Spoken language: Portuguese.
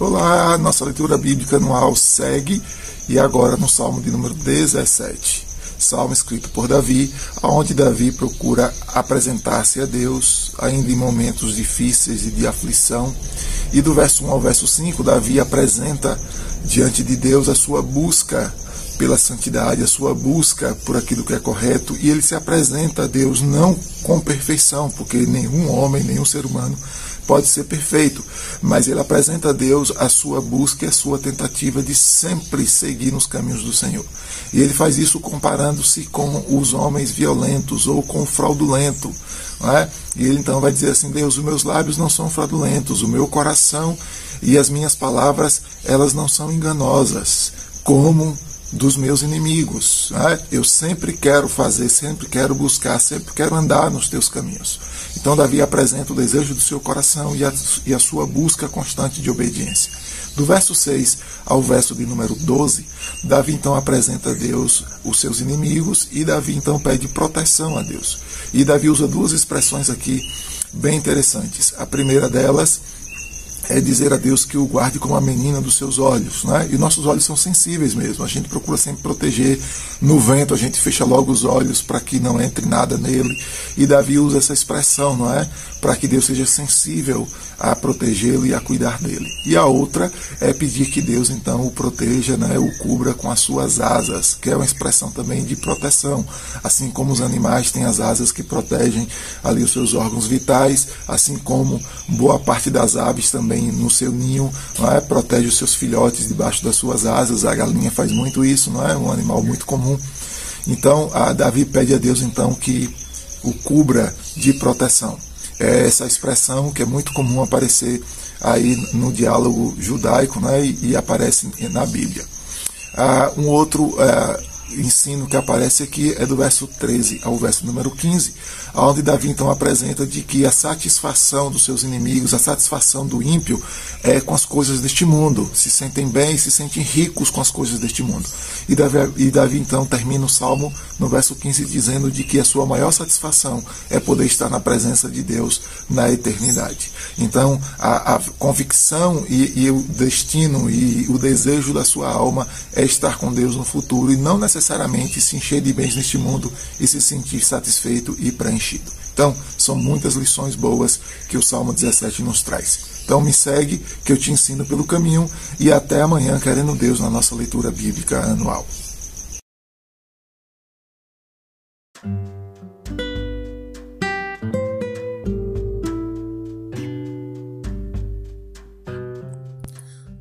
Olá, nossa leitura bíblica anual segue e agora no Salmo de número 17. Salmo escrito por Davi, onde Davi procura apresentar-se a Deus ainda em momentos difíceis e de aflição. E do verso 1 ao verso 5, Davi apresenta diante de Deus a sua busca pela santidade, a sua busca por aquilo que é correto, e ele se apresenta a Deus não com perfeição, porque nenhum homem, nenhum ser humano pode ser perfeito, mas ele apresenta a Deus a sua busca e a sua tentativa de sempre seguir nos caminhos do Senhor. E ele faz isso comparando-se com os homens violentos ou com o fraudulento. É? E ele então vai dizer assim: Deus, os meus lábios não são fraudulentos, o meu coração e as minhas palavras, elas não são enganosas, como dos meus inimigos. Né? Eu sempre quero fazer, sempre quero buscar, sempre quero andar nos teus caminhos. Então, Davi apresenta o desejo do seu coração e a, e a sua busca constante de obediência. Do verso 6 ao verso de número 12, Davi então apresenta a Deus os seus inimigos e Davi então pede proteção a Deus. E Davi usa duas expressões aqui bem interessantes. A primeira delas é dizer a Deus que o guarde como a menina dos seus olhos. Né? E nossos olhos são sensíveis mesmo. A gente procura sempre proteger. No vento, a gente fecha logo os olhos para que não entre nada nele. E Davi usa essa expressão, não é? Para que Deus seja sensível a protegê-lo e a cuidar dele. E a outra é pedir que Deus então o proteja, né, o cubra com as suas asas, que é uma expressão também de proteção. Assim como os animais têm as asas que protegem ali os seus órgãos vitais, assim como boa parte das aves também no seu ninho não é, protege os seus filhotes debaixo das suas asas. A galinha faz muito isso, não é? Um animal muito comum. Então, Davi pede a Deus então que o cubra de proteção é essa expressão que é muito comum aparecer aí no diálogo judaico né, e, e aparece na Bíblia. Ah, um outro ah, ensino que aparece aqui é do verso 13 ao verso número 15, onde Davi então apresenta de que a satisfação dos seus inimigos, a satisfação do ímpio é com as coisas deste mundo, se sentem bem, se sentem ricos com as coisas deste mundo. E Davi, e Davi então termina o salmo no verso 15 dizendo de que a sua maior satisfação é poder estar na presença de Deus na eternidade. Então a, a convicção e, e o destino e o desejo da sua alma é estar com Deus no futuro e não necessariamente se encher de bens neste mundo e se sentir satisfeito e preenchido. Então, são muitas lições boas que o Salmo 17 nos traz. Então, me segue, que eu te ensino pelo caminho, e até amanhã, querendo Deus, na nossa leitura bíblica anual.